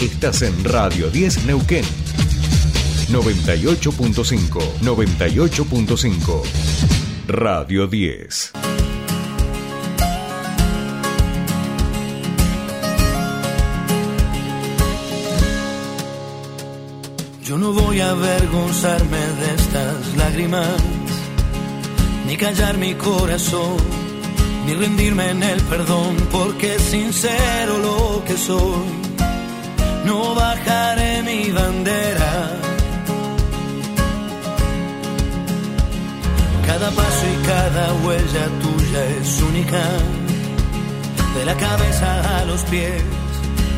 Estás en Radio 10 Neuquén. 98.5, 98.5. Radio 10. Yo no voy a avergonzarme de estas lágrimas, ni callar mi corazón, ni rendirme en el perdón, porque es sincero lo que soy. No bajaré mi bandera. Cada paso y cada huella tuya es única, de la cabeza a los pies,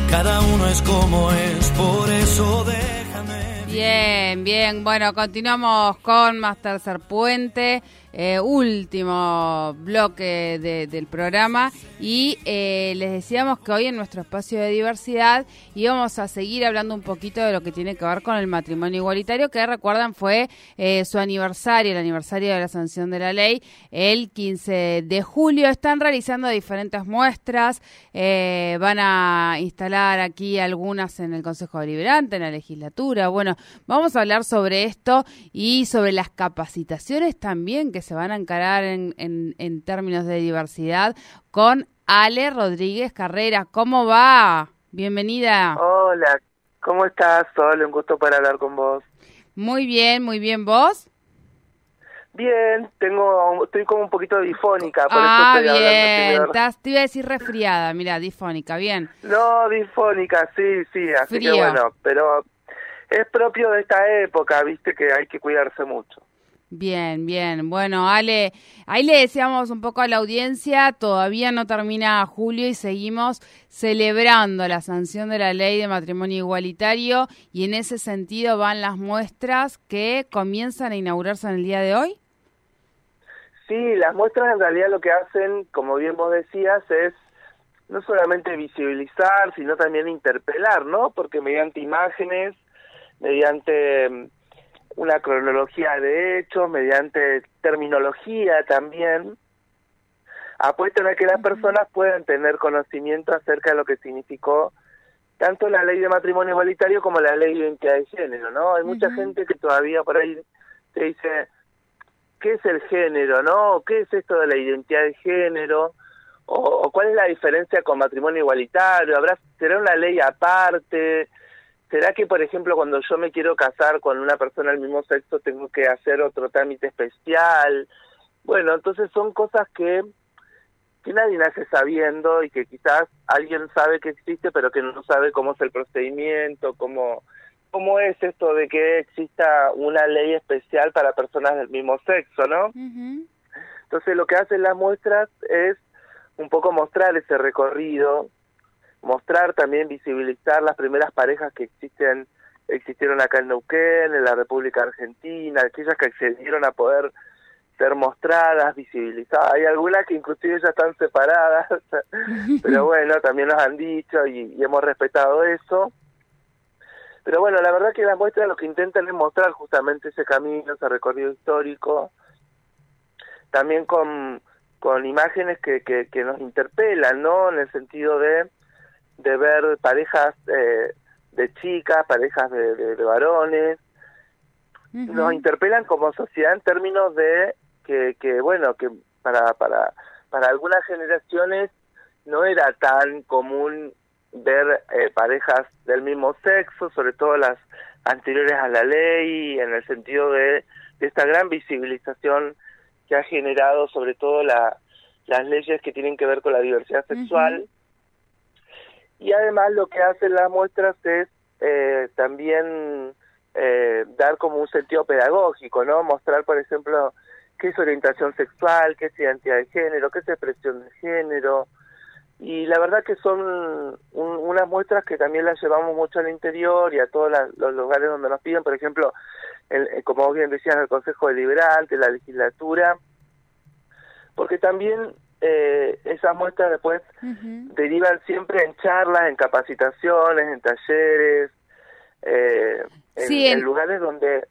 cada uno es como es, por eso déjame. Bien, bien. Bueno, continuamos con Más Tercer Puente, eh, último bloque de- del programa. Y eh, les decíamos que hoy en nuestro espacio de diversidad íbamos a seguir hablando un poquito de lo que tiene que ver con el matrimonio igualitario, que recuerdan fue eh, su aniversario, el aniversario de la sanción de la ley, el 15 de julio. Están realizando diferentes muestras, van a instalar aquí algunas en el Consejo Deliberante, en la legislatura. Bueno, vamos a hablar sobre esto y sobre las capacitaciones también que se van a encarar en, en, en términos de diversidad con Ale Rodríguez Carrera. ¿Cómo va? Bienvenida. Hola, ¿cómo estás? Solo un gusto para hablar con vos. Muy bien, muy bien. ¿Vos? Bien, tengo, estoy como un poquito difónica, por ah, eso estoy bien. Estás- te iba a decir resfriada, mira, difónica, bien. No, difónica, sí, sí, así Frío. que bueno, pero es propio de esta época, viste que hay que cuidarse mucho. Bien, bien. Bueno, Ale, ahí le decíamos un poco a la audiencia, todavía no termina julio y seguimos celebrando la sanción de la ley de matrimonio igualitario y en ese sentido van las muestras que comienzan a inaugurarse en el día de hoy. Sí, las muestras en realidad lo que hacen, como bien vos decías, es no solamente visibilizar, sino también interpelar, ¿no? Porque mediante imágenes, mediante mm, una cronología de hechos, mediante terminología también, apuestan a que las personas puedan tener conocimiento acerca de lo que significó tanto la ley de matrimonio igualitario como la ley de identidad de género, ¿no? Hay mucha gente que todavía por ahí te dice, ¿qué es el género, no? ¿Qué es esto de la identidad de género? O, o cuál es la diferencia con matrimonio igualitario? ¿Habrá será una ley aparte? ¿Será que, por ejemplo, cuando yo me quiero casar con una persona del mismo sexo tengo que hacer otro trámite especial? Bueno, entonces son cosas que que nadie nace sabiendo y que quizás alguien sabe que existe pero que no sabe cómo es el procedimiento, cómo cómo es esto de que exista una ley especial para personas del mismo sexo, ¿no? Ujú. Entonces lo que hacen las muestras es un poco mostrar ese recorrido, mostrar también, visibilizar las primeras parejas que existen, existieron acá en Neuquén, en la República Argentina, aquellas que accedieron a poder ser mostradas, visibilizadas. Hay algunas que inclusive ya están separadas, pero bueno, también nos han dicho y, y hemos respetado eso. Pero bueno, la verdad que las muestras lo que intentan es mostrar justamente ese camino, ese recorrido histórico, también con, con imágenes que, que, que nos interpelan, ¿no? En el sentido de, de ver parejas eh, de chicas, parejas de, de, de varones, nos interpelan como sociedad en términos de que, que bueno, que para, para, para algunas generaciones no era tan común ver eh, parejas del mismo sexo, sobre todo las anteriores a la ley, en el sentido de, de esta gran visibilización que ha generado sobre todo la, las leyes que tienen que ver con la diversidad sexual. Y además lo que hacen las muestras es eh, también eh, dar como un sentido pedagógico, ¿no? Mostrar, por ejemplo, qué es orientación sexual, qué es identidad de género, qué es expresión de género. Y la verdad que son un- unas muestras que también las llevamos mucho al interior y a todos los lugares donde nos piden, por ejemplo, el- eh, como bien decías, el Consejo Deliberante, la legislatura, porque también eh, esas muestras después derivan siempre en charlas, en capacitaciones, en talleres, eh, en, Sí, en- en lugares donde...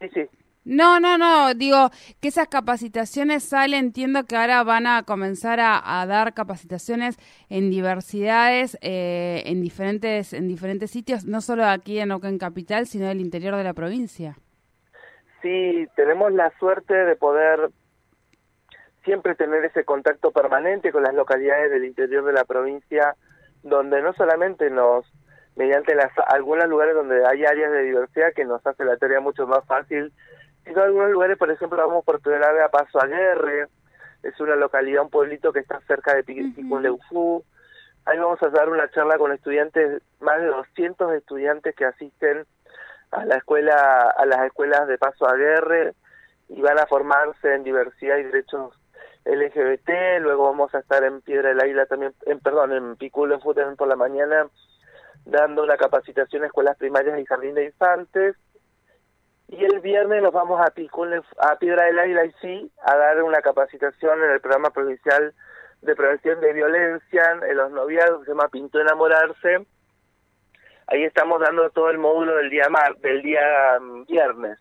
Sí, sí. No, no, no, digo que esas capacitaciones salen, entiendo que ahora van a comenzar a, dar capacitaciones en diversidades, eh, en diferentes en diferentes sitios, no solo aquí en Oquén Capital, sino del interior de la provincia. Sí, tenemos la suerte de poder siempre tener ese contacto permanente con las localidades del interior de la provincia, donde no solamente nos, mediante las algunos lugares donde hay áreas de diversidad que nos hace la tarea mucho más fácil en algunos lugares, por ejemplo, vamos por primera vez a Paso Aguerre, es una localidad, un pueblito que está cerca de Picunleufú. Ahí vamos a dar una charla con estudiantes, más de 200 estudiantes que asisten a la escuela, a las escuelas de Paso Aguerre y van a formarse en diversidad y derechos LGBT. Luego vamos a estar en Piedra del Águila también, en, perdón, en Piculeufú también por la mañana, dando una capacitación a escuelas primarias y jardín de infantes y el viernes nos vamos a, a Piedra del Águila y sí a dar una capacitación en el programa provincial de prevención de violencia en los noviados, se llama Pinto Enamorarse. Ahí estamos dando todo el módulo del día del día mm, viernes.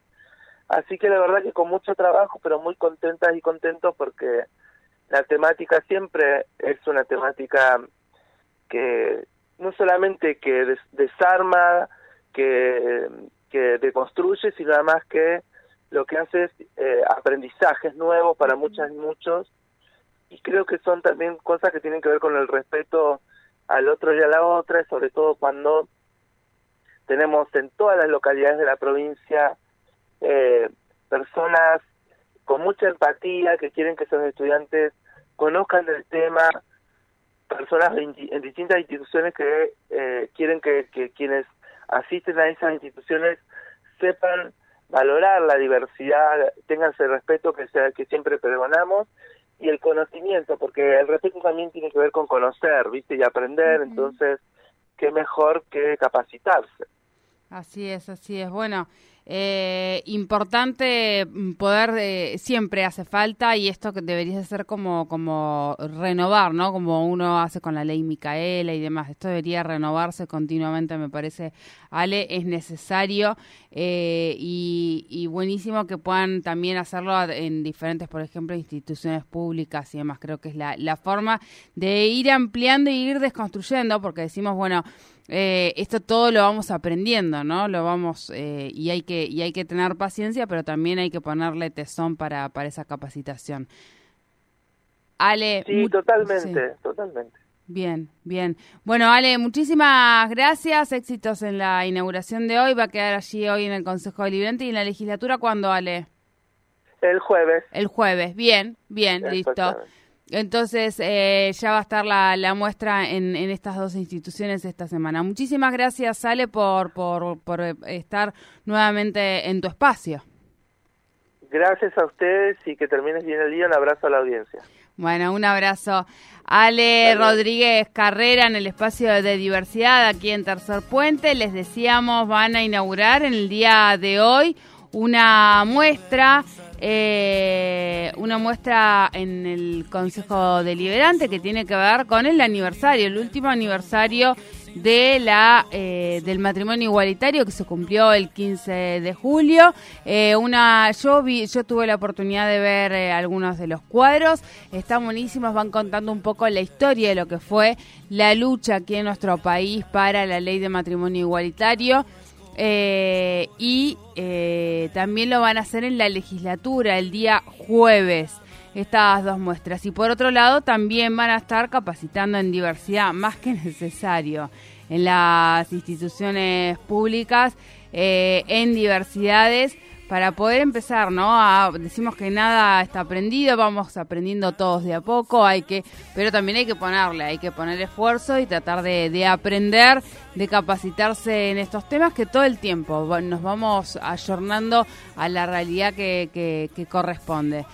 Así que la verdad que con mucho trabajo, pero muy contentas y contentos porque la temática siempre es una temática que no solamente que desarma, que que deconstruye, sino además que lo que hace es eh, aprendizajes nuevos para muchas y muchos, y creo que son también cosas que tienen que ver con el respeto al otro y a la otra, sobre todo cuando tenemos en todas las localidades de la provincia eh, personas con mucha empatía que quieren que sus estudiantes conozcan el tema, personas en, distintas instituciones que eh, quieren que, que quienes asisten a esas instituciones sepan valorar la diversidad, tengan ese respeto que sea que siempre pregonamos y el conocimiento, porque el respeto también tiene que ver con conocer, ¿viste? y aprender, entonces qué mejor que capacitarse. Así es, así es. Bueno, eh, importante mm, poder, eh, siempre hace falta y esto que debería ser como, como renovar, ¿no? Como uno hace con la ley Micaela y demás. Esto debería renovarse continuamente, me parece, Ale, es necesario eh, y, buenísimo que puedan también hacerlo en diferentes, por ejemplo, instituciones públicas y demás. Creo que es la, la forma de ir ampliando y ir desconstruyendo, porque decimos, bueno, eh, esto todo lo vamos aprendiendo, ¿no? Lo vamos eh, y hay que y hay que tener paciencia, pero también hay que ponerle tesón para para esa capacitación. Ale, sí, totalmente, totalmente. Bien, bien. Bueno, Ale, muchísimas gracias. Éxitos en la inauguración de hoy. Va a quedar allí hoy en el Consejo Deliberante y en la legislatura. ¿Cuándo, Ale? El jueves. El jueves. Bien, bien, listo. Entonces eh, ya va a estar la, la muestra en, en, estas dos instituciones esta semana. Muchísimas gracias, Ale, por, por, por estar nuevamente en tu espacio. Gracias a ustedes y que termines bien el día. Un abrazo a la audiencia. Bueno, un abrazo. Ale Rodríguez Carrera en el espacio de diversidad aquí en Tercer Puente. Les decíamos, van a inaugurar en el día de hoy una muestra eh, una muestra en el Consejo Deliberante que tiene que ver con el aniversario, el último aniversario de la eh, del matrimonio igualitario que se cumplió el 15 de julio. Eh, una yo vi, yo tuve la oportunidad de ver algunos de los cuadros, están buenísimos, van contando un poco la historia de lo que fue la lucha aquí en nuestro país para la ley de matrimonio igualitario. Y también lo van a hacer en la legislatura el día jueves estas dos muestras. Y por otro lado, también van a estar capacitando en diversidad, más que necesario, en las instituciones públicas, eh, en diversidades para poder empezar, ¿no? decimos que nada está aprendido, vamos aprendiendo todos de a poco, hay que, pero también hay que ponerle, hay que poner esfuerzo y tratar de, aprender, de capacitarse en estos temas que todo el tiempo nos vamos ayornando a la realidad que, que corresponde.